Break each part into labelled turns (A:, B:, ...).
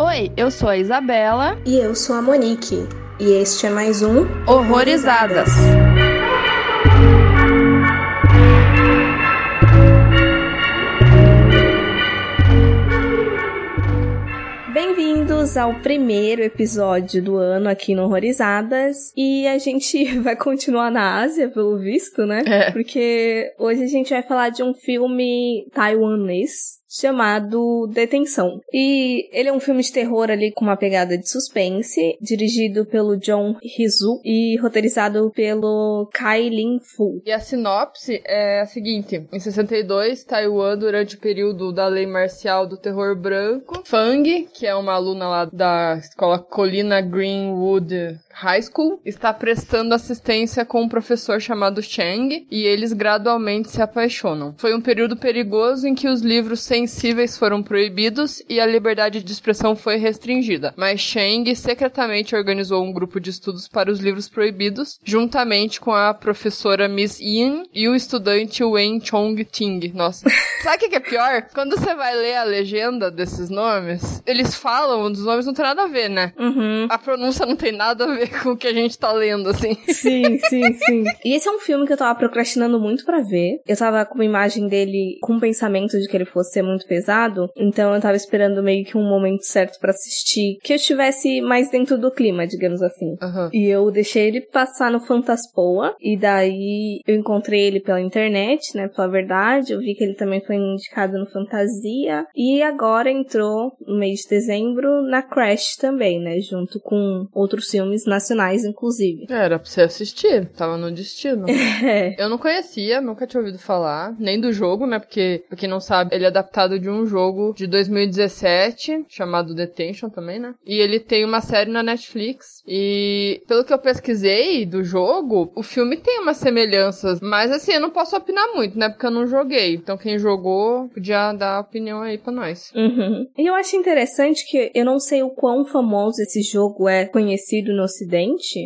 A: Oi, eu sou a Isabela.
B: E eu sou a Monique. E este é mais um
A: Horrorizadas.
B: Bem-vindos ao primeiro episódio do ano aqui no Horrorizadas. E a gente vai continuar na Ásia, pelo visto, né?
A: É.
B: Porque hoje a gente vai falar de um filme taiwanês chamado Detenção. E ele é um filme de terror ali com uma pegada de suspense, dirigido pelo John Hizu e roteirizado pelo Kai Lin Fu.
C: E a sinopse é a seguinte: em 62, Taiwan, durante o período da lei marcial do terror branco, Fang, que é uma aluna lá da escola Colina Greenwood High School, está prestando assistência com um professor chamado Chang e eles gradualmente se apaixonam. Foi um período perigoso em que os livros sensíveis foram proibidos e a liberdade de expressão foi restringida, mas Chang secretamente organizou um grupo de estudos para os livros proibidos, juntamente com a professora Miss Yin e o estudante Wen Chong Ting. Nossa, sabe o que é pior? Quando você vai ler a legenda desses nomes, eles falam, os nomes não tem nada a ver, né?
B: Uhum.
C: A pronúncia não tem nada a ver com o que a gente tá lendo, assim.
B: Sim, sim, sim. E esse é um filme que eu tava procrastinando muito pra ver. Eu tava com uma imagem dele com o pensamento de que ele fosse ser muito pesado, então eu tava esperando meio que um momento certo pra assistir, que eu estivesse mais dentro do clima, digamos assim.
C: Aham.
B: E eu deixei ele passar no Fantaspoa, e daí eu encontrei ele pela internet, né, pela verdade, eu vi que ele também foi indicado no Fantasia, e agora entrou no mês de dezembro na Crash também, né, junto com outros filmes nacionais, inclusive.
C: Era pra você assistir, tava no destino.
B: É.
C: Eu não conhecia, nunca tinha ouvido falar, nem do jogo, né? Porque, pra quem não sabe, ele é adaptado de um jogo de 2017, chamado Detention também, né? E ele tem uma série na Netflix. E, pelo que eu pesquisei do jogo, o filme tem umas semelhanças. Mas, assim, eu não posso opinar muito, né? Porque eu não joguei. Então, quem jogou, podia dar opinião aí pra nós.
B: Uhum. E eu acho interessante que eu não sei o quão famoso esse jogo é conhecido no ocidente,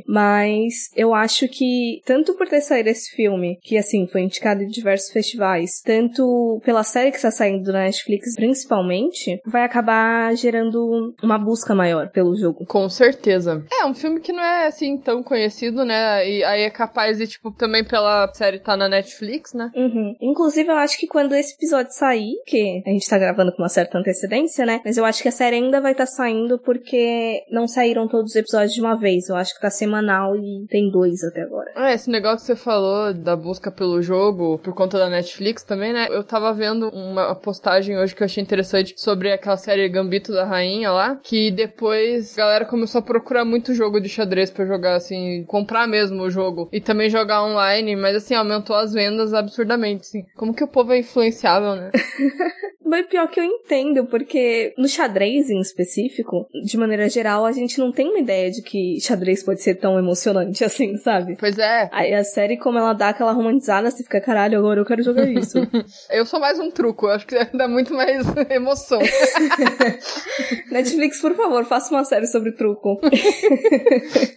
B: mas eu acho que tanto por ter saído esse filme, que assim foi indicado em diversos festivais, tanto pela série que está saindo na Netflix principalmente, vai acabar gerando uma busca maior pelo jogo.
C: Com certeza. É, um filme que não é assim tão conhecido, né? E aí é capaz de, tipo, também pela série tá na Netflix, né?
B: Uhum. Inclusive, eu acho que quando esse episódio sair, que a gente tá gravando com uma certa antecedência, né? Mas eu acho que a série ainda vai estar tá saindo porque não saíram todos os episódios de uma vez. Eu acho que tá semanal e tem dois até agora.
C: Ah, esse negócio que você falou da busca pelo jogo por conta da Netflix também, né? Eu tava vendo uma postagem hoje que eu achei interessante sobre aquela série Gambito da Rainha lá, que depois a galera começou a procurar muito jogo de xadrez pra jogar, assim, comprar mesmo o jogo e também jogar online, mas assim, aumentou as vendas absurdamente, assim. Como que o povo é influenciável, né?
B: Mas pior que eu entendo, porque no xadrez em específico, de maneira geral, a gente não tem uma ideia de que xadrez pode ser tão emocionante assim, sabe?
C: Pois é.
B: Aí a série, como ela dá aquela romantizada, você fica, caralho, agora eu quero jogar isso.
C: Eu sou mais um truco, eu acho que dá muito mais emoção.
B: Netflix, por favor, faça uma série sobre truco.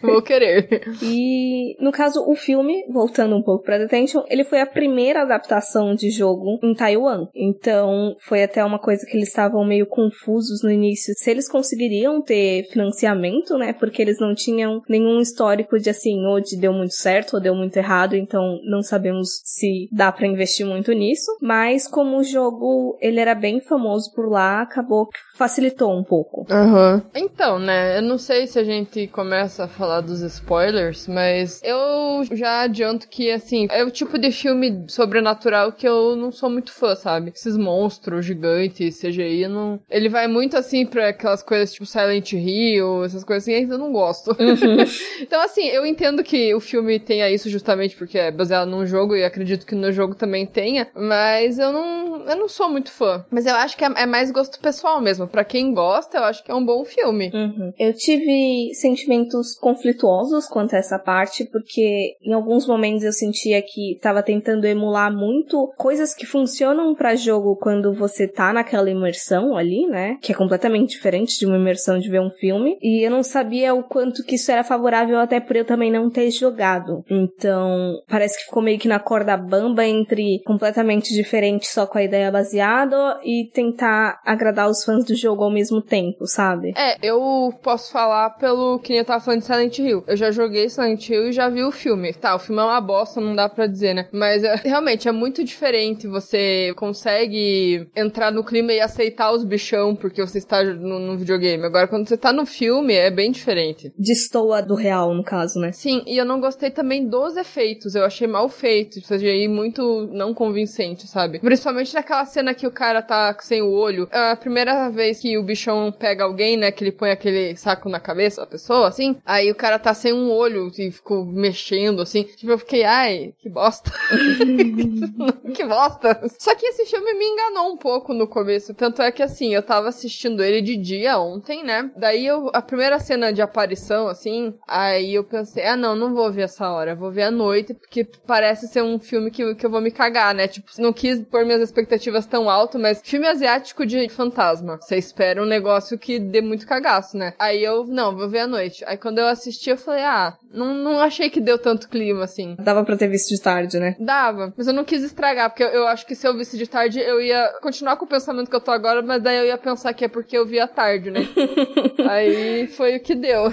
C: Vou querer.
B: E, no caso, o filme, voltando um pouco pra Detention, ele foi a primeira adaptação de jogo em Taiwan. Então, foi até uma coisa que eles estavam meio confusos no início, se eles conseguiriam ter financiamento, né? Porque eles não tinham nenhum histórico de assim, ou de deu muito certo ou deu muito errado, então não sabemos se dá pra investir muito nisso. Mas como o jogo, ele era bem famoso por lá, acabou que facilitou um pouco.
C: Aham. Então, né, eu não sei se a gente começa a falar dos spoilers, mas eu já adianto que, assim, é o tipo de filme sobrenatural que eu não sou muito fã, sabe? Esses monstros gigantes, CGI, não... ele vai muito, assim, pra aquelas coisas tipo Silent Hill, essas coisas assim, eu não gosto. então, assim, eu entendo que o filme tenha isso justamente porque é baseado num jogo e acredito que no jogo também tenha, mas eu não, eu não sou muito fã. Mas eu acho que é, é mais gosto pessoal mesmo. Pra quem gosta, eu acho que é um bom filme.
B: Uhum. Eu tive sentimentos conflituosos quanto a essa parte, porque em alguns momentos eu sentia que tava tentando emular muito coisas que funcionam pra jogo quando você você tá naquela imersão ali, né? Que é completamente diferente de uma imersão de ver um filme. E eu não sabia o quanto que isso era favorável, até por eu também não ter jogado. Então, parece que ficou meio que na corda bamba entre completamente diferente só com a ideia baseada e tentar agradar os fãs do jogo ao mesmo tempo, sabe?
C: É, eu posso falar pelo que eu tava falando de Silent Hill. Eu já joguei Silent Hill e já vi o filme. Tá, o filme é uma bosta, não dá pra dizer, né? Mas é, realmente é muito diferente. Você consegue entrar no clima e aceitar os bichão porque você está no, no videogame. Agora, quando você tá no filme, é bem diferente.
B: Destoa do real, no caso, né?
C: Sim, e eu não gostei também dos efeitos. Eu achei mal feito. Ou seja, muito não convincente, sabe? Principalmente naquela cena que o cara tá sem o olho. É a primeira vez que o bichão pega alguém, né? Que ele põe aquele saco na cabeça da pessoa, assim. Aí o cara tá sem um olho e ficou mexendo, assim. Tipo, eu fiquei, ai, que bosta. que bosta. Só que esse filme me enganou um pouco no começo. Tanto é que, assim, eu tava assistindo ele de dia ontem, né? Daí eu, a primeira cena de aparição, assim, aí eu pensei, ah, não, não vou ver essa hora. Vou ver à noite, porque parece ser um filme que, que eu vou me cagar, né? Tipo, não quis pôr minhas expectativas tão alto, mas filme asiático de fantasma. Você espera um negócio que dê muito cagaço, né? Aí eu, não, vou ver à noite. Aí quando eu assisti, eu falei, ah, não, não achei que deu tanto clima, assim.
B: Dava pra ter visto de tarde, né?
C: Dava, mas eu não quis estragar, porque eu, eu acho que se eu visse de tarde, eu ia continuar com o pensamento que eu tô agora, mas daí eu ia pensar que é porque eu vi à tarde, né? Aí foi o que deu.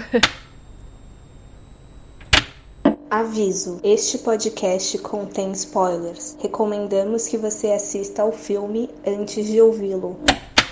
D: Aviso: este podcast contém spoilers. Recomendamos que você assista ao filme antes de ouvi-lo.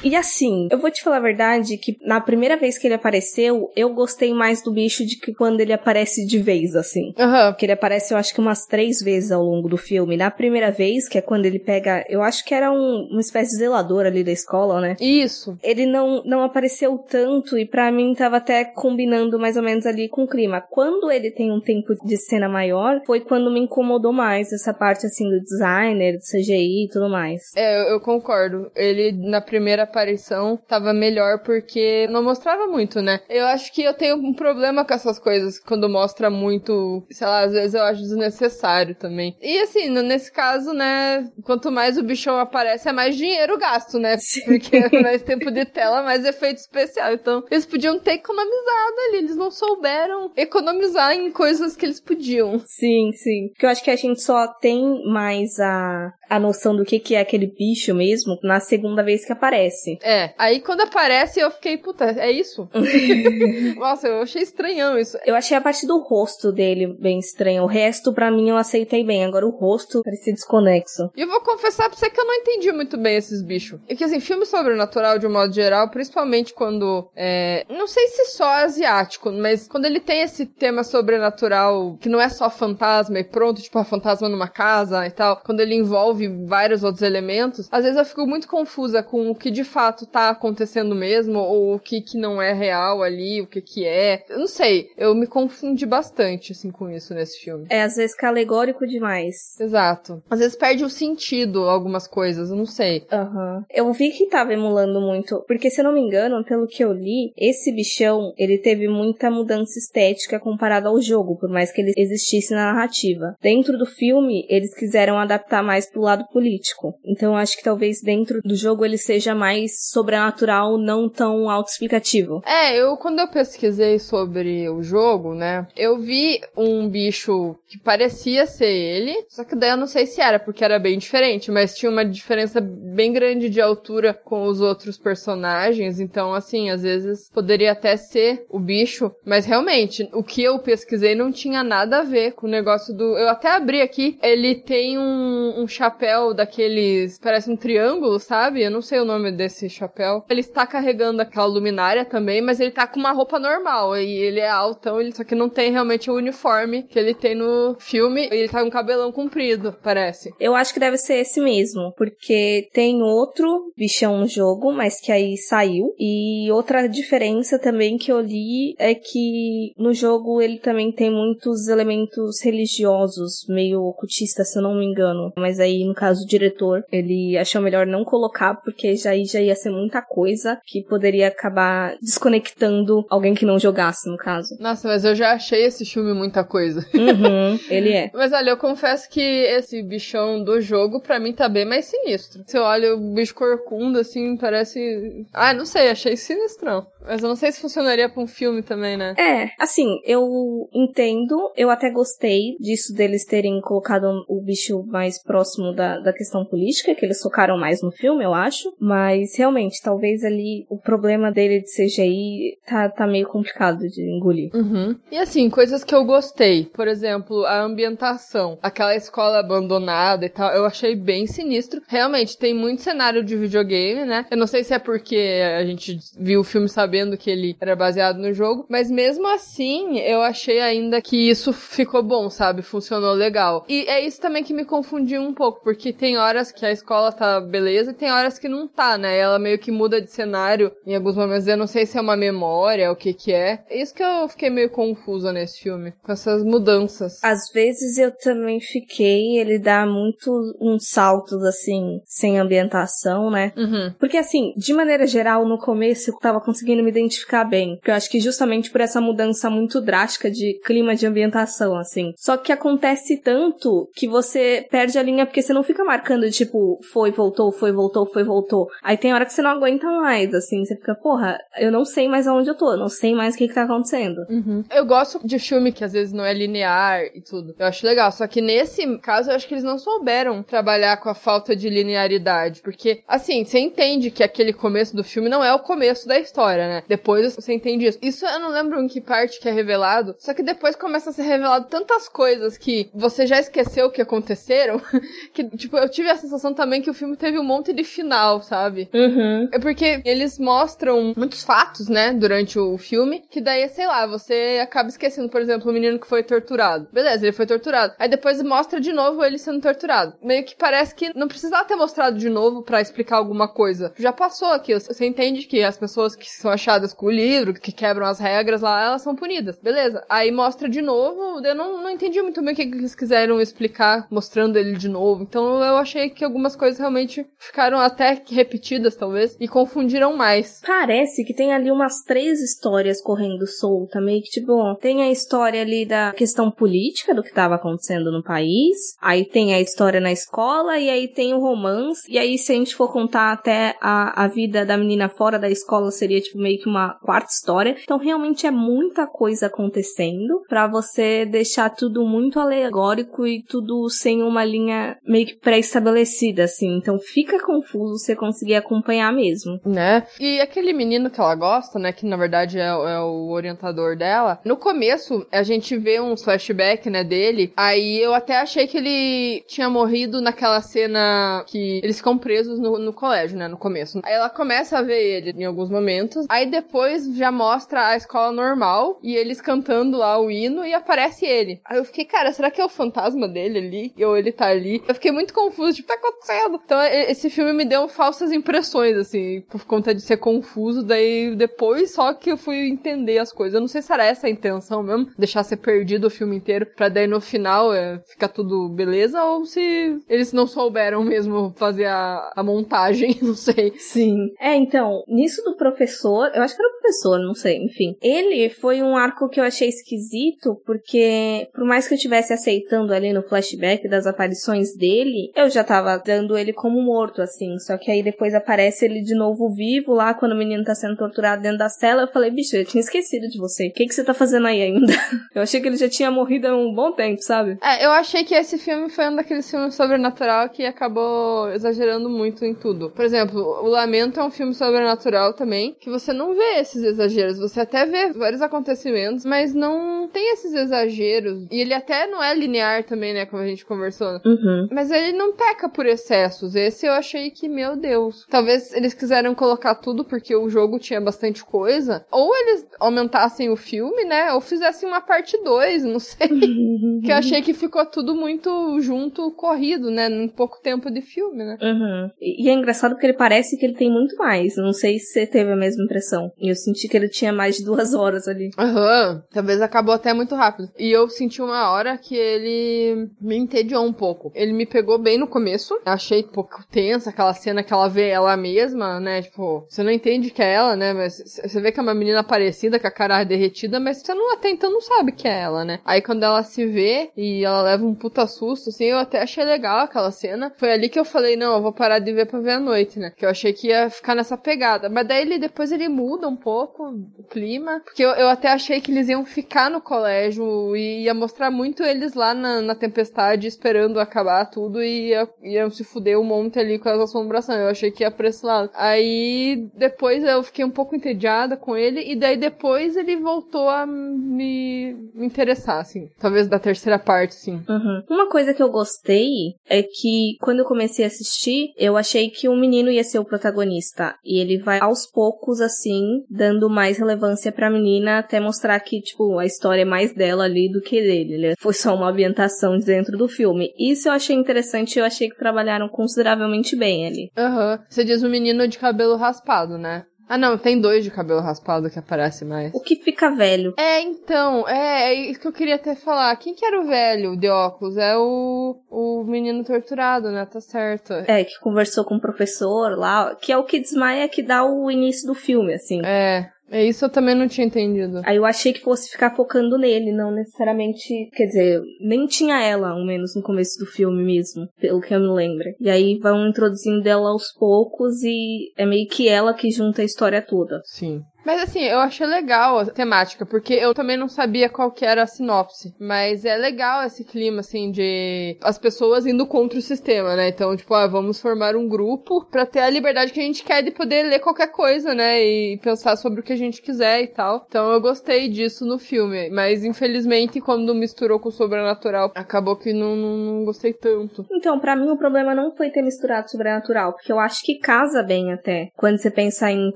B: E assim, eu vou te falar a verdade que na primeira vez que ele apareceu, eu gostei mais do bicho de que quando ele aparece de vez, assim.
C: Aham.
B: Porque ele aparece, eu acho que umas três vezes ao longo do filme. Na primeira vez, que é quando ele pega. Eu acho que era um, uma espécie de zelador ali da escola, né?
C: Isso.
B: Ele não, não apareceu tanto e pra mim tava até combinando mais ou menos ali com o clima. Quando ele tem um tempo de cena maior, foi quando me incomodou mais essa parte assim do designer, do CGI e tudo mais.
C: É, eu, eu concordo. Ele, na primeira aparição, tava melhor porque não mostrava muito, né? Eu acho que eu tenho um problema com essas coisas quando mostra muito, sei lá, às vezes eu acho desnecessário também. E assim, nesse caso, né, quanto mais o bichão aparece, é mais dinheiro gasto, né? Porque é mais tempo de tela, mais efeito especial. Então, eles podiam ter economizado ali, eles não souberam economizar em coisas que eles podiam.
B: Sim, sim. Porque eu acho que a gente só tem mais a, a noção do que, que é aquele bicho mesmo na segunda vez que aparece.
C: É, aí quando aparece eu fiquei, puta, é isso? Nossa, eu achei estranhão isso.
B: Eu achei a parte do rosto dele bem estranha. O resto, pra mim, eu aceitei bem. Agora o rosto parecia desconexo.
C: E eu vou confessar pra você que eu não entendi muito bem esses bichos. E que assim, filme sobrenatural, de um modo geral, principalmente quando. É, não sei se só asiático, mas quando ele tem esse tema sobrenatural, que não é só fantasma e pronto, tipo, a fantasma numa casa e tal, quando ele envolve vários outros elementos, às vezes eu fico muito confusa com o que de fato tá acontecendo mesmo, ou o que que não é real ali, o que que é. Eu não sei, eu me confundi bastante, assim, com isso nesse filme.
B: É, às vezes, calegórico demais.
C: Exato. Às vezes perde o sentido algumas coisas, eu não sei.
B: Aham. Eu vi que tava emulando muito, porque se eu não me engano, pelo que eu li, esse bichão, ele teve muita mudança estética comparado ao jogo, por mais que ele existisse na narrativa. Dentro do filme, eles quiseram adaptar mais pro lado político. Então acho que talvez dentro do jogo ele seja mais sobrenatural, não tão autoexplicativo.
C: É, eu quando eu pesquisei sobre o jogo, né, eu vi um bicho que parecia ser ele, só que daí eu não sei se era, porque era bem diferente, mas tinha uma diferença bem grande de altura com os outros personagens, então assim, às vezes poderia até ser o bicho, mas realmente, o que eu pesquisei não tinha nada a ver com o negócio do. Eu até abri aqui, ele tem um, um chapéu daqueles. Parece um triângulo, sabe? Eu não sei o nome desse chapéu. Ele está carregando aquela luminária também, mas ele tá com uma roupa normal. E ele é altão, ele só que não tem realmente o uniforme que ele tem no filme. Ele tá com um cabelão comprido, parece.
B: Eu acho que deve ser esse mesmo, porque tem outro bichão no jogo, mas que aí saiu. E outra diferença também que eu li é que no jogo ele também tem muitos elementos religiosos, meio ocultistas, se eu não me engano. Mas aí no caso o diretor, ele achou melhor não colocar, porque já, já ia ser muita coisa que poderia acabar desconectando alguém que não jogasse, no caso.
C: Nossa, mas eu já achei esse filme muita coisa.
B: Uhum, ele é.
C: Mas olha, eu confesso que esse bichão do jogo, pra mim, tá bem mais sinistro. Você olha o bicho corcunda, assim, parece. Ah, não sei, achei sinistrão. Mas eu não sei se funcionaria pra um filme também, né?
B: É, assim, eu entendo, eu até gostei disso deles terem colocado o bicho mais próximo da, da questão política, que eles focaram mais no filme, eu acho. Mas realmente, talvez ali o problema dele de CGI tá, tá meio complicado de engolir.
C: Uhum. E assim, coisas que eu gostei. Por exemplo, a ambientação. Aquela escola abandonada e tal, eu achei bem sinistro. Realmente, tem muito cenário de videogame, né? Eu não sei se é porque a gente viu o filme sabendo que ele era baseado no jogo, mas mesmo assim, eu achei ainda que isso ficou bom, sabe? Funcionou legal. E é isso também que me confundiu um pouco, porque tem horas que a escola tá beleza e tem horas que não tá, né? Ela meio que muda de cenário em alguns momentos. Eu não sei se é uma memória, o que que é. É isso que eu fiquei meio confusa nesse filme, com essas mudanças.
B: Às vezes eu também fiquei, ele dá muito uns saltos assim, sem ambientação, né?
C: Uhum.
B: Porque assim, de maneira geral, no começo eu tava conseguindo me identificar bem. Porque eu acho que justamente por essa mudança muito drástica de clima de ambientação, assim. Só que acontece tanto que você perde a linha porque você não fica marcando, tipo, foi, voltou, foi, voltou, foi, voltou. Aí tem hora que você não aguenta mais, assim. Você fica, porra, eu não sei mais aonde eu tô, não sei mais o que que tá acontecendo.
C: Uhum. Eu gosto de filme que às vezes não é linear e tudo. Eu acho legal. Só que nesse caso, eu acho que eles não souberam trabalhar com a falta de linearidade. Porque, assim, você entende que aquele começo do filme não é o começo da história, né? Depois você entende isso. Isso eu não lembro em que parte que é revelado. Só que depois começa a ser revelado tantas coisas que você já esqueceu que aconteceram. que, tipo, eu tive a sensação também que o filme teve um monte de final, sabe?
B: Uhum.
C: É porque eles mostram muitos fatos, né, durante o filme, que daí, sei lá, você acaba esquecendo, por exemplo, o menino que foi torturado. Beleza, ele foi torturado. Aí depois mostra de novo ele sendo torturado. Meio que parece que não precisava ter mostrado de novo para explicar alguma coisa. Já passou aqui. Você entende que as pessoas que são achadas com o livro, que quebram as regras lá, elas são punidas. Beleza. Aí mostra de novo. Eu não, não entendi muito bem o que eles quiseram explicar, mostrando ele de novo. Então eu achei que algumas coisas realmente ficaram até repetidas, talvez, e confundiram mais.
B: Parece que tem ali umas três histórias correndo solta, meio que tipo, ó, tem a história ali da questão política do que estava acontecendo no país, aí tem a história na escola e aí tem o romance, e aí se a gente for contar até a, a vida da menina fora da escola seria tipo meio que uma quarta história. Então realmente é muita coisa acontecendo para você deixar tudo muito alegórico e tudo sem uma linha meio que pré-estabelecida assim. Então fica confuso você conseguir acompanhar mesmo.
C: Né? E aquele menino que ela gosta, né, que na verdade é, é o orientador dela, no começo a gente vê um flashback, né, dele, aí eu até achei que ele tinha morrido naquela cena que eles ficam presos no, no colégio, né, no começo. Aí ela começa a ver ele em alguns momentos, aí depois já mostra a escola normal e eles cantando lá o hino e aparece ele. Aí eu fiquei, cara, será que é o fantasma dele ali? Ou ele tá ali? Eu fiquei muito confuso, tipo, tá acontecendo? Então esse filme me deu falsas impressões, assim, por conta de ser confuso, daí depois só que eu fui entender as coisas. Eu não sei se era essa a intenção mesmo, deixar ser perdido o filme inteiro, pra daí no final é, ficar tudo beleza, ou se eles não souberam mesmo fazer a, a montagem, não sei.
B: Sim. É, então, nisso do professor, eu acho que era o professor, não sei, enfim. Ele foi um arco que eu achei esquisito, porque por mais que eu estivesse aceitando ali no flashback das aparições dele, eu já tava dando ele como morto, assim. Só que aí depois aparece ele de novo vivo lá, quando o menino tá sendo torturado dentro da cela. Eu falei, bicho, eu tinha esquecido de você. O que, que você tá fazendo aí ainda? eu achei que ele já tinha morrido há um bom tempo, sabe?
C: É, eu achei que esse filme foi um daqueles filmes sobrenatural que acabou exagerando muito em tudo. Por exemplo, O Lamento é um filme sobrenatural também, que você não vê esses exageros. Você até vê vários acontecimentos, mas não tem esses exageros. E ele até não é linear também, né? Como a gente conversou.
B: Uhum.
C: Mas ele não peca por excessos. Esse eu achei que, meu Deus. Talvez eles quiseram colocar tudo porque o jogo tinha bastante coisa. Ou eles aumentassem o filme, né? Ou fizessem uma parte 2, não sei. que eu achei que ficou tudo muito junto, corrido, né? Num pouco tempo de filme, né?
B: Uhum. E é engraçado porque ele parece que ele tem muito mais. Não sei se você teve a mesma impressão. E eu senti que ele tinha mais de duas horas ali.
C: Aham. Uhum. Talvez acabou até muito rápido. E eu senti uma hora que ele me entediou um pouco. Ele me pegou bem no começo. Achei um pouco tensa aquela cena que ela vê ela mesma, né? Tipo, você não entende que é ela, né? Mas você vê que é uma menina parecida, com a cara derretida, mas você não até então não sabe que é ela, né? Aí quando ela se vê e ela leva um puta susto, assim, eu até achei legal aquela cena. Foi ali que eu falei, não, eu vou parar de ver pra ver a noite, né? Que eu achei que ia ficar nessa pegada. Mas daí ele depois ele muda um pouco o clima. Porque eu, eu até achei que eles iam ficar no colégio e ia mostrar muito eles lá na, na tempestade esperando acabar tudo e ia, iam se fuder um monte ali com as assombrações. Eu achei que ia pra esse lado. Aí depois eu fiquei um pouco entediada com ele e daí depois ele voltou a me, me interessar, assim. Talvez da terceira parte, sim.
B: Uhum. Uma coisa que eu gostei é que quando eu comecei a assistir, eu achei que o menino ia ser o protagonista. E ele vai aos poucos, assim, dando mais relevância pra menina até mostrar que, tipo, a história é mais dela ali do que dele. Né? Foi só uma ambientação dentro do filme. Isso eu achei interessante, eu achei que trabalharam consideravelmente bem ali.
C: Aham. Uhum. Você diz o menino de cabelo raspado, né? Ah, não, tem dois de cabelo raspado que aparece mais.
B: O que fica velho.
C: É, então, é, é isso que eu queria até falar. Quem que era o velho de óculos? É o, o menino torturado, né? Tá certo.
B: É, que conversou com o professor lá, que é o que desmaia que dá o início do filme, assim.
C: É. É isso eu também não tinha entendido.
B: Aí eu achei que fosse ficar focando nele, não necessariamente. Quer dizer, nem tinha ela, ao menos no começo do filme mesmo, pelo que eu me lembro. E aí vão introduzindo ela aos poucos e é meio que ela que junta a história toda.
C: Sim. Mas assim, eu achei legal a temática, porque eu também não sabia qual que era a sinopse. Mas é legal esse clima, assim, de as pessoas indo contra o sistema, né? Então, tipo, ah, vamos formar um grupo pra ter a liberdade que a gente quer de poder ler qualquer coisa, né? E pensar sobre o que a gente quiser e tal. Então eu gostei disso no filme. Mas infelizmente, quando misturou com o sobrenatural, acabou que não, não, não gostei tanto.
B: Então, para mim o problema não foi ter misturado sobrenatural, porque eu acho que casa bem até. Quando você pensa em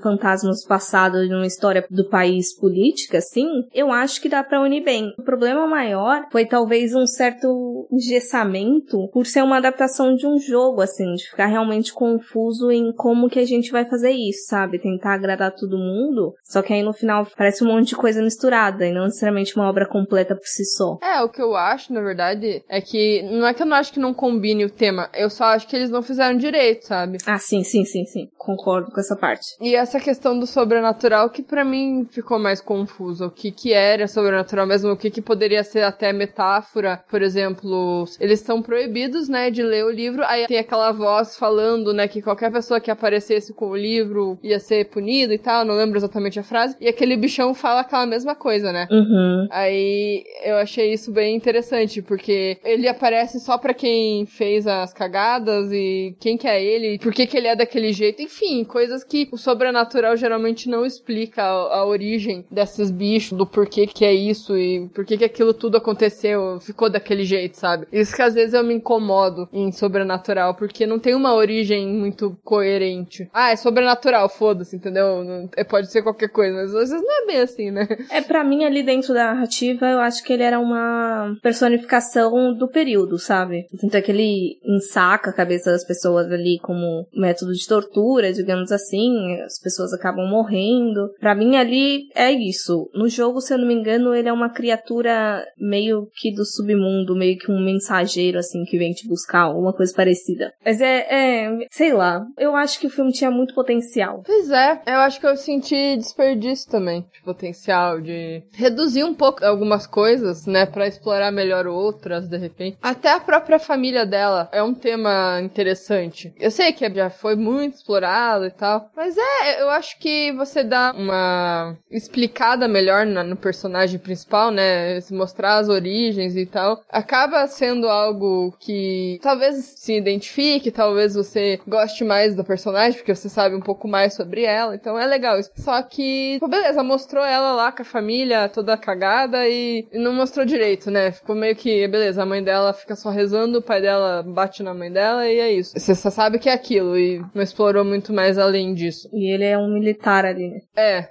B: fantasmas passados numa história do país política, assim, eu acho que dá para unir bem. O problema maior foi talvez um certo engessamento por ser uma adaptação de um jogo, assim, de ficar realmente confuso em como que a gente vai fazer isso, sabe? Tentar agradar todo mundo, só que aí no final parece um monte de coisa misturada e não necessariamente uma obra completa por si só.
C: É, o que eu acho, na verdade, é que não é que eu não acho que não combine o tema, eu só acho que eles não fizeram direito, sabe?
B: Ah, sim, sim, sim, sim. Concordo com essa parte.
C: E essa questão do sobrenatural que para mim ficou mais confuso. O que que era sobrenatural mesmo, o que que poderia ser até metáfora. Por exemplo, eles estão proibidos, né, de ler o livro. Aí tem aquela voz falando, né, que qualquer pessoa que aparecesse com o livro ia ser punido e tal. Não lembro exatamente a frase. E aquele bichão fala aquela mesma coisa, né?
B: Uhum.
C: Aí eu achei isso bem interessante, porque ele aparece só para quem fez as cagadas e quem que é ele, por que que ele é daquele jeito. Enfim, coisas que o sobrenatural geralmente não explica explica a, a, origem desses bichos, do porquê que é isso e porquê que aquilo tudo aconteceu, ficou daquele jeito, sabe? Isso que às vezes eu me incomodo em sobrenatural, porque não tem uma origem muito coerente. Ah, é sobrenatural, foda-se, entendeu? Não, é, pode ser qualquer coisa, mas às vezes não é bem assim, né?
B: É, para mim, ali dentro da narrativa, eu acho que ele era uma personificação do período, sabe? Tanto é que ele ensaca a cabeça das pessoas ali como método de tortura, digamos assim, as pessoas acabam morrendo. Para mim ali é isso. No jogo, se eu não me engano, ele é uma criatura meio que do submundo, meio que um mensageiro assim que vem te buscar, alguma coisa parecida. Mas é, é, sei lá. Eu acho que o filme tinha muito potencial.
C: Pois é, eu acho que eu senti desperdício também de potencial de reduzir um pouco algumas coisas, né, para explorar melhor outras de repente. Até a própria família dela é um tema interessante. Eu sei que já foi muito explorado e tal, mas é, eu acho que você dá uma explicada melhor na, no personagem principal, né? Se mostrar as origens e tal, acaba sendo algo que talvez se identifique, talvez você goste mais do personagem, porque você sabe um pouco mais sobre ela, então é legal isso. Só que, pô, beleza, mostrou ela lá com a família toda cagada e, não mostrou direito, né? Ficou meio que, beleza, a mãe dela fica só rezando, o pai dela bate na mãe dela e é isso. Você só sabe que é aquilo e não explorou muito mais além disso.
B: E ele é um militar ali, né?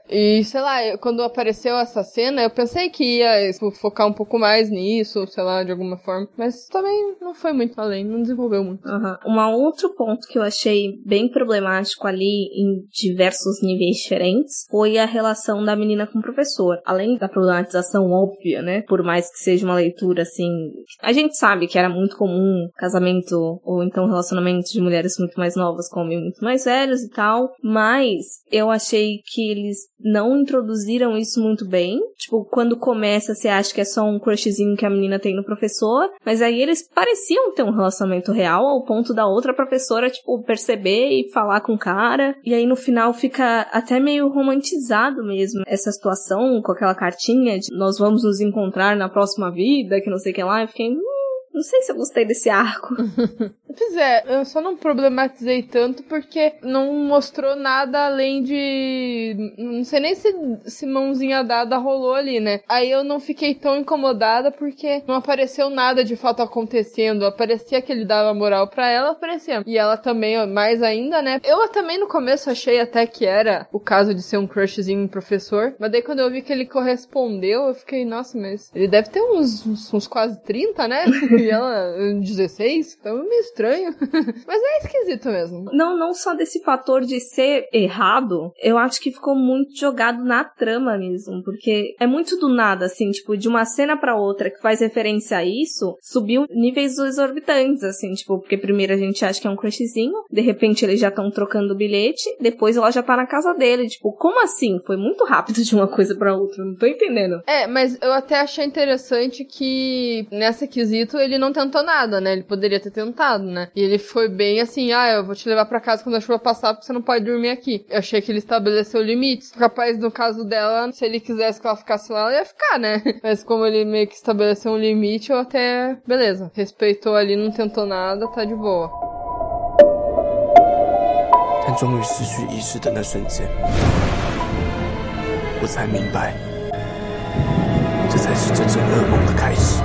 C: E sei lá, quando apareceu essa cena, eu pensei que ia tipo, focar um pouco mais nisso, sei lá, de alguma forma. Mas também não foi muito além, não desenvolveu muito.
B: Aham. Um outro ponto que eu achei bem problemático ali em diversos níveis diferentes foi a relação da menina com o professor. Além da problematização óbvia, né? Por mais que seja uma leitura assim. A gente sabe que era muito comum casamento ou então relacionamento de mulheres muito mais novas com homens muito mais velhos e tal. Mas eu achei que eles não introduziram isso muito bem. Tipo, quando começa, você acha que é só um crushzinho que a menina tem no professor, mas aí eles pareciam ter um relacionamento real ao ponto da outra professora, tipo, perceber e falar com o cara. E aí no final fica até meio romantizado mesmo essa situação com aquela cartinha de nós vamos nos encontrar na próxima vida, que não sei o que lá. Eu fiquei, hum, não sei se eu gostei desse arco.
C: Pois é, eu só não problematizei tanto porque não mostrou nada além de. Não sei nem se, se mãozinha dada rolou ali, né? Aí eu não fiquei tão incomodada porque não apareceu nada de fato acontecendo. Aparecia que ele dava moral pra ela, aparecia. E ela também, mais ainda, né? Eu também no começo achei até que era o caso de ser um crushzinho em professor. Mas daí quando eu vi que ele correspondeu, eu fiquei, nossa, mas ele deve ter uns, uns, uns quase 30, né? E ela, 16? Então meio estranho. Mas é esquisito mesmo.
B: Não, não só desse fator de ser errado, eu acho que ficou muito jogado na trama mesmo, porque é muito do nada, assim, tipo, de uma cena pra outra que faz referência a isso, subiu níveis exorbitantes, assim, tipo, porque primeiro a gente acha que é um crushzinho, de repente eles já estão trocando o bilhete, depois ela já tá na casa dele, tipo, como assim? Foi muito rápido de uma coisa pra outra, não tô entendendo.
C: É, mas eu até achei interessante que nessa quesito ele não tentou nada, né? Ele poderia ter tentado, né? E ele foi bem assim, ah, eu vou te levar pra casa quando a chuva passar porque você não pode dormir aqui. Eu achei que ele estabeleceu limites. Capaz, no caso dela, se ele quisesse que ela ficasse lá, ela ia ficar, né? Mas como ele meio que estabeleceu um limite, eu até, beleza, respeitou ali, não tentou nada, tá de boa.
E: 但终于失去意识的那瞬间，我才明白，这才是真正噩梦的开始。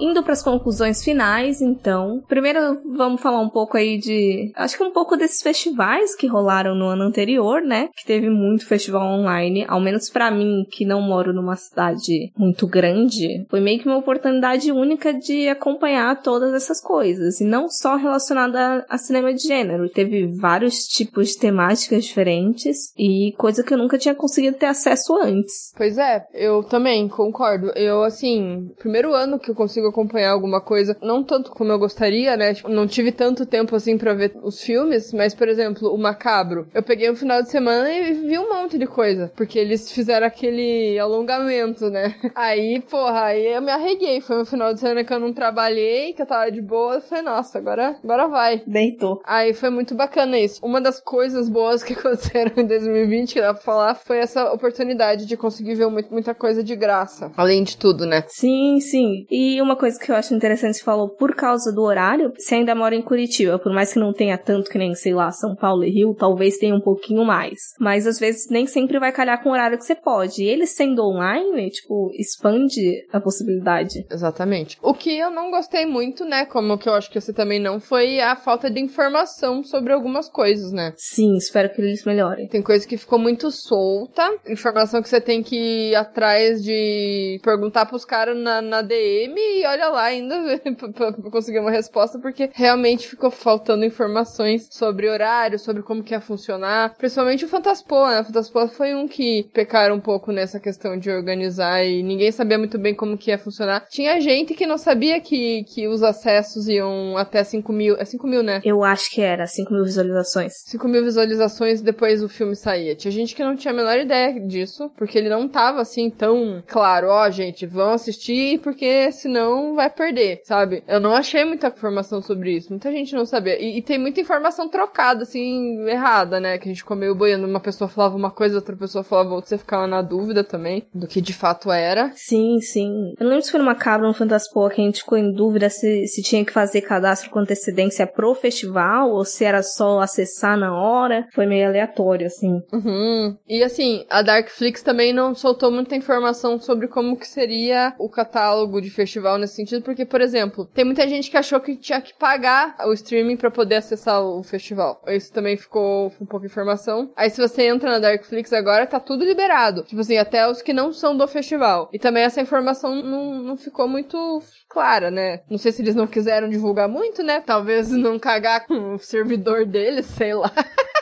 B: Indo para as conclusões finais, então, primeiro vamos falar um pouco aí de, acho que um pouco desses festivais que rolaram no ano anterior, né? Que teve muito festival online, ao menos para mim que não moro numa cidade muito grande, foi meio que uma oportunidade única de acompanhar todas essas coisas e não só relacionada a cinema de gênero. Teve vários tipos de temáticas diferentes e coisa que eu nunca tinha conseguido ter acesso antes.
C: Pois é, eu também concordo. Eu, assim, primeiro ano que eu consigo acompanhar alguma coisa, não tanto como eu gostaria, né? Tipo, não tive tanto tempo assim pra ver os filmes, mas, por exemplo, o Macabro. Eu peguei um final de semana e vi um monte de coisa, porque eles fizeram aquele alongamento, né? Aí, porra, aí eu me arreguei. Foi um final de semana que eu não trabalhei, que eu tava de boa. Eu falei, nossa, agora, agora vai.
B: Deitou.
C: Aí foi muito bacana isso. Uma das coisas boas que aconteceram em 2020, que dá pra falar, foi essa oportunidade de conseguir ver muita coisa de graça. Além de tudo, né?
B: Sim, sim. E uma coisa que eu acho interessante, você falou, por causa do horário, você ainda mora em Curitiba, por mais que não tenha tanto que nem, sei lá, São Paulo e Rio, talvez tenha um pouquinho mais. Mas às vezes nem sempre vai calhar com o horário que você pode. E ele sendo online, tipo, expande a possibilidade.
C: Exatamente. O que eu não gostei muito, né? Como que eu acho que você também não, foi a falta de informação sobre algumas coisas, né?
B: Sim, espero que eles melhorem.
C: Tem coisa que ficou muito solta, informação que você tem que ir atrás de perguntar pros caras na, na DM e olha lá ainda pra, conseguir uma resposta, porque realmente ficou faltando informações sobre horário, sobre como que ia funcionar. Principalmente o Fantaspoa, né? O Fantaspoa foi um que pecaram um pouco nessa questão de organizar e ninguém sabia muito bem como que ia funcionar. Tinha gente que não sabia que, que os acessos iam até 5 mil. É 5 mil, né?
B: Eu acho que era 5 mil visualizações.
C: 5 mil visualizações depois o filme saía. Tinha gente que não tinha a menor ideia disso, porque ele não tava assim tão claro, ó, gente, vão assistir porque senão vai perder, sabe? Eu não achei muita informação sobre isso. Muita gente não sabia. E, e tem muita informação trocada, assim, errada, né? Que a gente meio boiando. Uma pessoa falava uma coisa, outra pessoa falava outra, você ficava na dúvida também do que de fato era.
B: Sim, sim. Eu não lembro se foi numa cabra no Fantaspoa que a gente ficou em dúvida se, se tinha que fazer cadastro com antecedência pro festival ou se era só acessar na hora. Foi meio aleatório, assim.
C: Uhum. E assim, a Darkflix também não soltou muita informação sobre como que seria o catálogo de festival nesse sentido, porque, por exemplo, tem muita gente que achou que tinha que pagar o streaming para poder acessar o festival. Isso também ficou um pouco informação. Aí se você entra na Darkflix agora, tá tudo liberado. Tipo assim, até os que não são do festival. E também essa informação não, não ficou muito clara, né? Não sei se eles não quiseram divulgar muito, né? Talvez não cagar com o servidor deles, sei lá.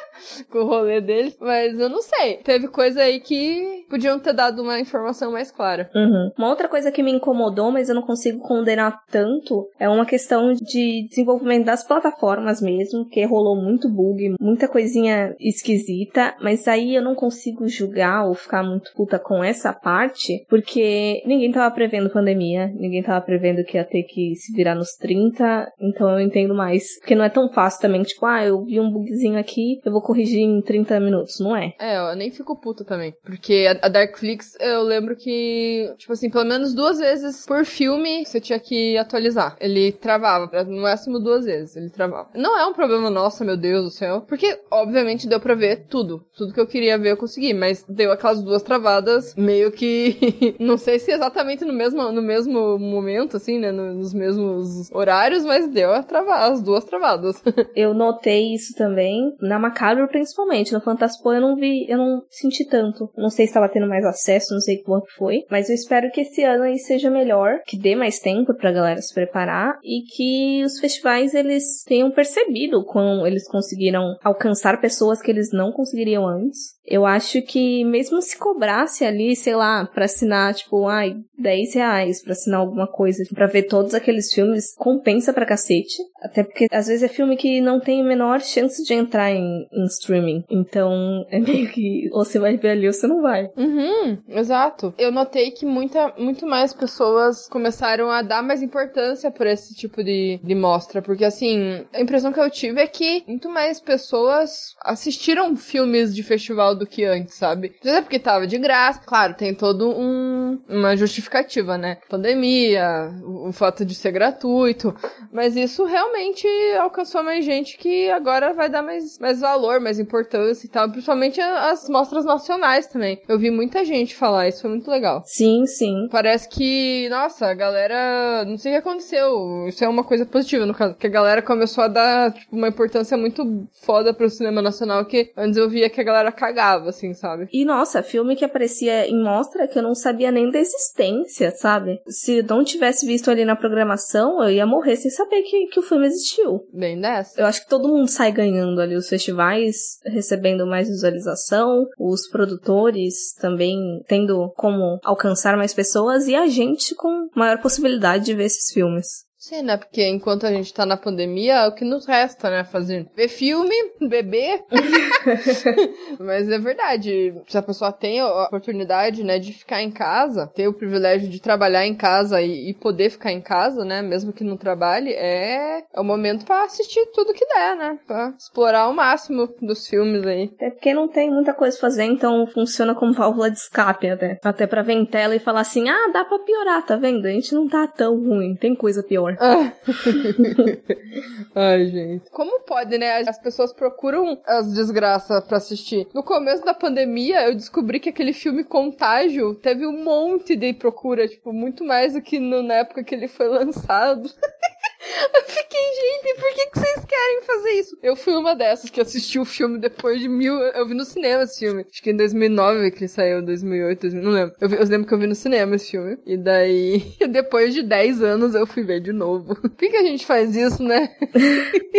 C: com o rolê deles, mas eu não sei. Teve coisa aí que podiam ter dado uma informação mais clara.
B: Uhum. Uma outra coisa que me incomodou, mas eu não consigo condenar tanto, é uma questão de desenvolvimento das plataformas mesmo, que rolou muito bug, muita coisinha esquisita, mas aí eu não consigo julgar ou ficar muito puta com essa parte, porque ninguém tava prevendo pandemia, ninguém tava prevendo que ia ter que se virar nos 30, então eu entendo mais. Porque não é tão fácil também, tipo, ah, eu vi um bugzinho aqui, eu vou corrigir em 30 minutos, não é?
C: É, eu nem fico puta também. Porque a, a Darkflix, eu lembro que, tipo assim, pelo menos duas vezes por filme você tinha que atualizar. Ele travava, no máximo duas vezes ele travava. Não é um problema nosso, meu Deus do céu. Porque, obviamente, deu pra ver tudo. Tudo que eu queria ver eu consegui. Mas deu aquelas duas travadas meio que. não sei se exatamente no mesmo, no mesmo momento, assim, né? Nos mesmos horários, mas deu a travar, as duas travadas.
B: eu notei isso também na Macabro principalmente. No Fantaspo eu não vi, eu não senti tanto. Não sei se estava tendo mais acesso, não sei quanto foi. Mas eu espero que esse ano aí seja melhor, que dê mais tempo pra galera se preparar e que os festivais eles tenham percebido como eles conseguiram alcançar pessoas que eles não conseguiriam antes. Eu acho que mesmo se cobrasse ali, sei lá, pra assinar, tipo, ai, 10 reais pra assinar alguma coisa, pra ver todos aqueles filmes, compensa pra cacete. Até porque às vezes é filme que não tem a menor chance de entrar em, em streaming. Então é meio que ou você vai ver ali ou você não vai.
C: Uhum, exato. Eu notei que muita, muito mais pessoas começaram a dar mais importância por esse tipo de, de mostra. Porque assim, a impressão que eu tive é que muito mais pessoas assistiram filmes de festival do que antes, sabe? Às é porque tava de graça. Claro, tem todo um, uma justificativa, né? Pandemia, o fato de ser gratuito. Mas isso realmente alcançou mais gente que agora vai dar mais, mais valor, mais importância e tal. Principalmente as mostras nacionais também. Eu vi muita gente falar, isso foi muito legal.
B: Sim, sim.
C: Parece que, nossa, a galera. Não sei o que aconteceu. Isso é uma coisa positiva, no caso. Que a galera começou a dar, tipo, uma importância muito foda pro cinema nacional. Que antes eu via que a galera cagava, assim, sabe?
B: E nossa, filme que aparecia em mostra que eu não sabia nem da existência, sabe? Se não tivesse visto ali na programação, eu ia morrer sem saber que, que o filme existiu.
C: Bem dessa.
B: Eu acho que todo mundo sai ganhando ali os festivais, recebendo mais visualização, os produtores também tendo como alcançar mais pessoas e a gente com maior possibilidade de ver esses filmes.
C: Sim, né? Porque enquanto a gente tá na pandemia, é o que nos resta, né? Fazer ver filme, beber. Mas é verdade. Se a pessoa tem a oportunidade, né, de ficar em casa, ter o privilégio de trabalhar em casa e, e poder ficar em casa, né? Mesmo que não trabalhe, é, é o momento para assistir tudo que der, né? Pra explorar o máximo dos filmes aí.
B: Até porque não tem muita coisa a fazer, então funciona como válvula de escape até. Até pra ver em tela e falar assim, ah, dá pra piorar, tá vendo? A gente não tá tão ruim, tem coisa pior.
C: Ai, gente. Como pode, né? As pessoas procuram as desgraças para assistir. No começo da pandemia, eu descobri que aquele filme Contágio teve um monte de procura, tipo, muito mais do que no, na época que ele foi lançado. Eu fiquei, gente, por que, que vocês querem fazer isso? Eu fui uma dessas que assistiu o filme depois de mil. Eu vi no cinema esse filme. Acho que em 2009 que ele saiu, 2008, 2000, não lembro. Eu, vi, eu lembro que eu vi no cinema esse filme. E daí, depois de 10 anos, eu fui ver de novo. Por que, que a gente faz isso, né?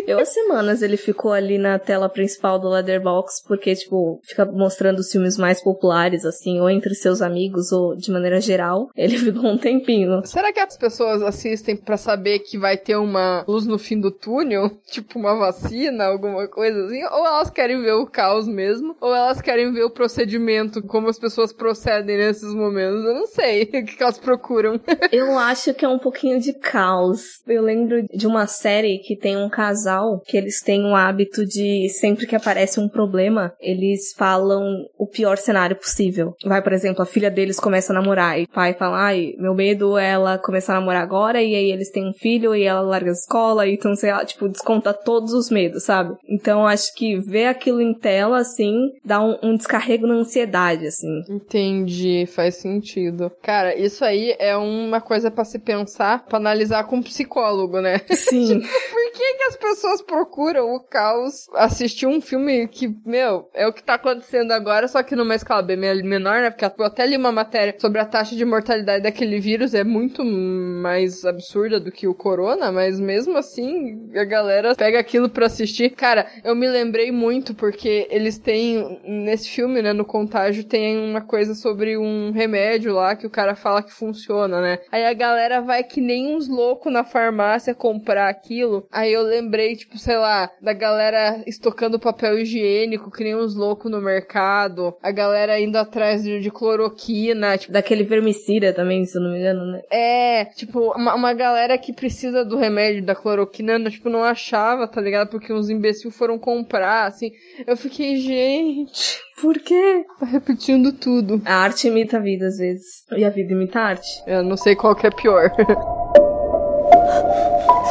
B: eu, semanas, ele ficou ali na tela principal do Leatherbox, porque, tipo, fica mostrando os filmes mais populares, assim, ou entre seus amigos, ou de maneira geral. Ele ficou um tempinho.
C: Será que as pessoas assistem para saber que vai ter uma luz no fim do túnel, tipo uma vacina, alguma coisa assim, ou elas querem ver o caos mesmo, ou elas querem ver o procedimento, como as pessoas procedem nesses momentos. Eu não sei o que elas procuram.
B: Eu acho que é um pouquinho de caos. Eu lembro de uma série que tem um casal que eles têm o hábito de sempre que aparece um problema, eles falam o pior cenário possível. Vai, por exemplo, a filha deles começa a namorar e o pai fala: "Ai, meu medo é ela começar a namorar agora" e aí eles têm um filho e ela larga a escola, então, sei lá, tipo, desconta todos os medos, sabe? Então, acho que ver aquilo em tela, assim, dá um, um descarrego na ansiedade, assim.
C: Entendi, faz sentido. Cara, isso aí é uma coisa para se pensar, para analisar com um psicólogo, né?
B: Sim.
C: tipo, por que, que as pessoas procuram o caos assistir um filme que, meu, é o que tá acontecendo agora, só que numa escala bem menor, né? Porque eu até li uma matéria sobre a taxa de mortalidade daquele vírus, é muito mais absurda do que o corona, mas mesmo assim, a galera pega aquilo pra assistir. Cara, eu me lembrei muito porque eles têm, nesse filme, né, no Contágio, tem uma coisa sobre um remédio lá que o cara fala que funciona, né? Aí a galera vai que nem uns loucos na farmácia comprar aquilo. Aí eu lembrei, tipo, sei lá, da galera estocando papel higiênico, que nem uns loucos no mercado. A galera indo atrás de, de cloroquina, tipo,
B: Daquele vermicida também, se eu não me engano, né?
C: é, tipo, uma, uma galera que precisa do remédio da cloroquina, tipo, não achava, tá ligado? Porque uns imbecil foram comprar, assim. Eu fiquei, gente,
B: Por quê?
C: tá repetindo tudo.
B: A arte imita a vida, às vezes. E a vida imita a arte.
C: Eu não sei qual que é pior.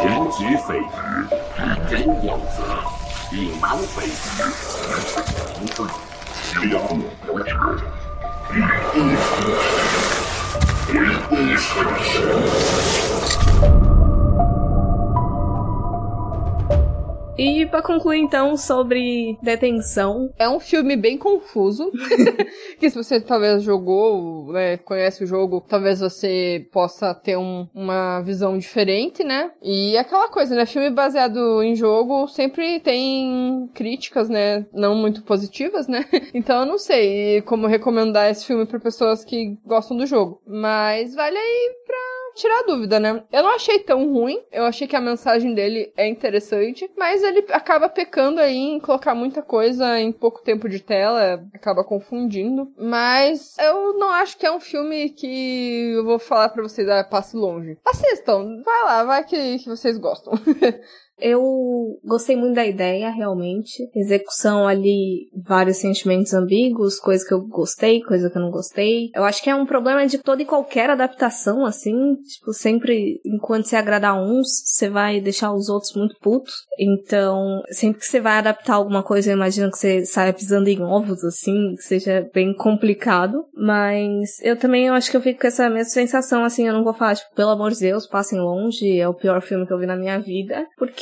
E: 停止
B: E pra concluir, então, sobre detenção.
C: É um filme bem confuso. que se você talvez jogou, né, conhece o jogo, talvez você possa ter um- uma visão diferente, né? E aquela coisa, né? Filme baseado em jogo sempre tem críticas, né? Não muito positivas, né? Então eu não sei como recomendar esse filme pra pessoas que gostam do jogo. Mas vale aí pra tirar dúvida, né? Eu não achei tão ruim. Eu achei que a mensagem dele é interessante, mas ele acaba pecando aí em colocar muita coisa em pouco tempo de tela, acaba confundindo. Mas eu não acho que é um filme que eu vou falar pra vocês, ah, passe longe. Assistam, vai lá, vai que, que vocês gostam.
B: Eu gostei muito da ideia, realmente. Execução ali, vários sentimentos ambíguos, coisa que eu gostei, coisa que eu não gostei. Eu acho que é um problema de toda e qualquer adaptação, assim. Tipo, sempre, enquanto você agradar uns, você vai deixar os outros muito putos. Então, sempre que você vai adaptar alguma coisa, eu imagino que você saia pisando em ovos, assim, que seja bem complicado. Mas eu também eu acho que eu fico com essa mesma sensação, assim, eu não vou falar, tipo, pelo amor de Deus, passem longe, é o pior filme que eu vi na minha vida. Porque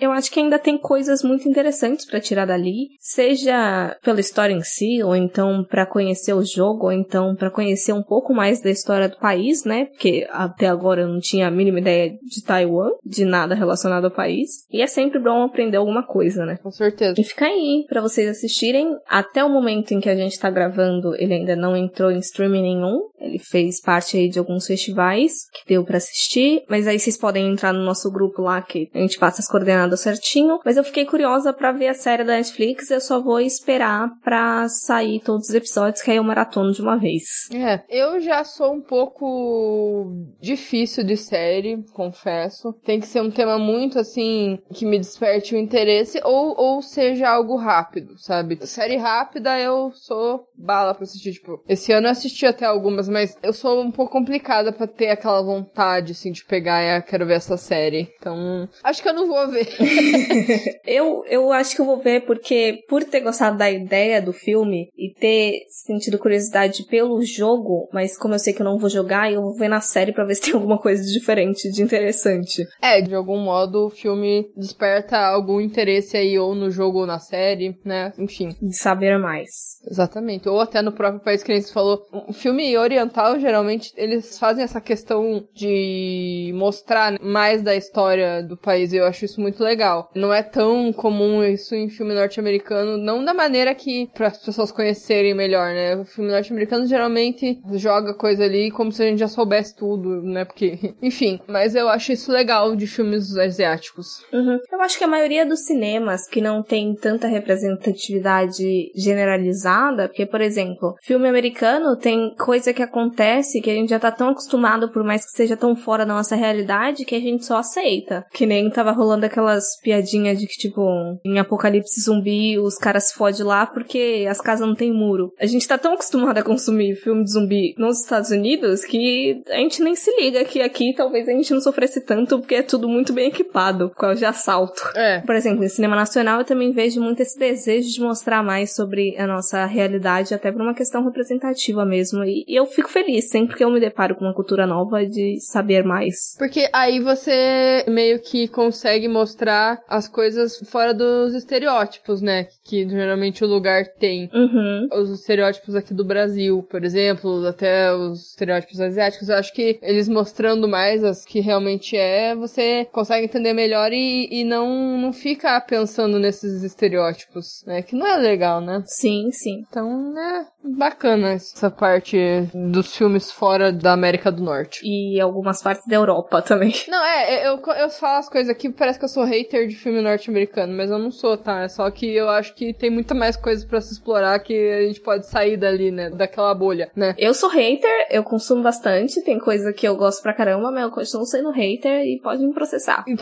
B: eu acho que ainda tem coisas muito interessantes pra tirar dali, seja pela história em si, ou então pra conhecer o jogo, ou então pra conhecer um pouco mais da história do país, né? Porque até agora eu não tinha a mínima ideia de Taiwan, de nada relacionado ao país. E é sempre bom aprender alguma coisa, né?
C: Com certeza.
B: E fica aí pra vocês assistirem. Até o momento em que a gente tá gravando, ele ainda não entrou em streaming nenhum. Ele fez parte aí de alguns festivais que deu pra assistir. Mas aí vocês podem entrar no nosso grupo lá que a gente passa as coordenadas certinho. Mas eu fiquei curiosa pra ver a série da Netflix. Eu só vou esperar pra sair todos os episódios, que aí eu maratono de uma vez.
C: É, eu já sou um pouco difícil de série, confesso. Tem que ser um tema muito assim que me desperte o interesse ou, ou seja algo rápido, sabe? Série rápida eu sou bala pra assistir, tipo, esse ano eu assisti até algumas, mas eu sou um pouco complicada pra ter aquela vontade assim de pegar e ah, quero ver essa série. Então, acho que eu não vou ver.
B: Eu, eu acho que eu vou ver porque, por ter gostado da ideia do filme e ter sentido curiosidade pelo jogo, mas como eu sei que eu não vou jogar, eu vou ver na série pra ver se tem alguma coisa de diferente, de interessante.
C: É, de algum modo o filme desperta algum interesse aí ou no jogo ou na série, né? Enfim.
B: De saber mais.
C: Exatamente. Ou até no próprio país que a gente falou. O filme oriental, geralmente, eles fazem essa questão de mostrar mais da história do país. Eu acho isso muito legal. Não é tão comum isso em filme norte-americano, não da maneira que para as pessoas conhecerem melhor, né? O filme norte-americano geralmente joga coisa ali como se a gente já soubesse tudo, né? Porque, enfim, mas eu acho isso legal de filmes asiáticos.
B: Uhum. Eu acho que a maioria dos cinemas que não tem tanta representatividade generalizada, porque, por exemplo, filme americano tem coisa que acontece que a gente já tá tão acostumado, por mais que seja tão fora da nossa realidade, que a gente só aceita. Que nem tava rolando rolando aquelas piadinhas de que, tipo, em apocalipse zumbi, os caras fodem lá porque as casas não tem muro. A gente tá tão acostumado a consumir filme de zumbi nos Estados Unidos que a gente nem se liga que aqui talvez a gente não sofresse tanto porque é tudo muito bem equipado, com de assalto.
C: É.
B: Por exemplo, em cinema nacional eu também vejo muito esse desejo de mostrar mais sobre a nossa realidade, até por uma questão representativa mesmo. E, e eu fico feliz sempre que eu me deparo com uma cultura nova de saber mais.
C: Porque aí você meio que consegue mostrar as coisas fora dos estereótipos, né? Que geralmente o lugar tem.
B: Uhum.
C: Os estereótipos aqui do Brasil, por exemplo, até os estereótipos asiáticos, eu acho que eles mostrando mais as que realmente é, você consegue entender melhor e, e não, não fica pensando nesses estereótipos, né? Que não é legal, né?
B: Sim, sim.
C: Então, é bacana essa parte dos filmes fora da América do Norte.
B: E algumas partes da Europa também.
C: Não, é, eu, eu falo as coisas aqui, parece que eu sou hater de filme norte-americano, mas eu não sou, tá? É só que eu acho que tem muita mais coisa para se explorar que a gente pode sair dali, né? Daquela bolha, né?
B: Eu sou hater, eu consumo bastante, tem coisa que eu gosto pra caramba, mas eu continuo sendo hater e pode me processar.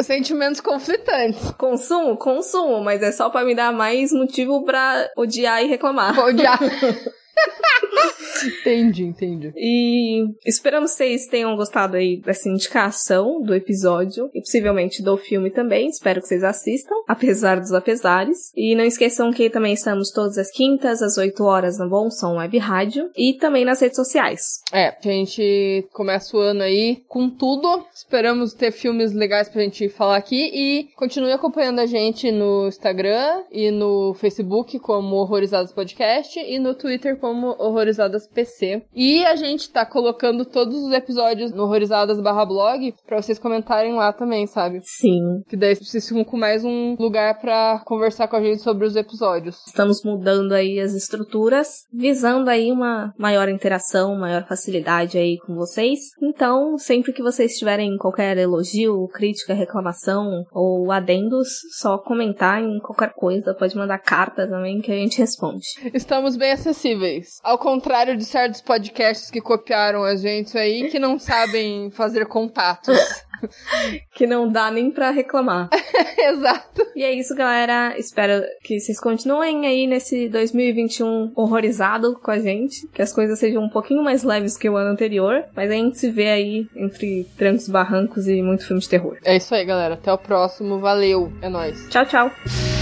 C: Sentimentos conflitantes.
B: Consumo? Consumo, mas é só para me dar mais motivo para odiar e reclamar.
C: Odiar. entendi, entendi.
B: E esperamos que vocês tenham gostado aí dessa indicação do episódio e possivelmente do filme também. Espero que vocês assistam, apesar dos apesares. E não esqueçam que também estamos todas as quintas, às 8 horas no Bom Som Web Rádio e também nas redes sociais.
C: É, a gente começa o ano aí com tudo. Esperamos ter filmes legais pra gente falar aqui e continue acompanhando a gente no Instagram e no Facebook como Horrorizados Podcast e no Twitter como Horrorizadas PC. E a gente tá colocando todos os episódios no Horrorizadas barra blog pra vocês comentarem lá também, sabe?
B: Sim.
C: Que daí vocês ficam com mais um lugar pra conversar com a gente sobre os episódios.
B: Estamos mudando aí as estruturas, visando aí uma maior interação, maior facilidade aí com vocês. Então, sempre que vocês tiverem qualquer elogio, crítica, reclamação ou adendos, só comentar em qualquer coisa, pode mandar carta também que a gente responde.
C: Estamos bem acessíveis. Ao contrário de certos podcasts que copiaram a gente aí, que não sabem fazer contatos.
B: que não dá nem pra reclamar.
C: Exato.
B: E é isso, galera. Espero que vocês continuem aí nesse 2021 horrorizado com a gente. Que as coisas sejam um pouquinho mais leves que o ano anterior. Mas a gente se vê aí entre trancos, barrancos e muito filme de terror.
C: É isso aí, galera. Até o próximo. Valeu. É nóis.
B: Tchau, tchau.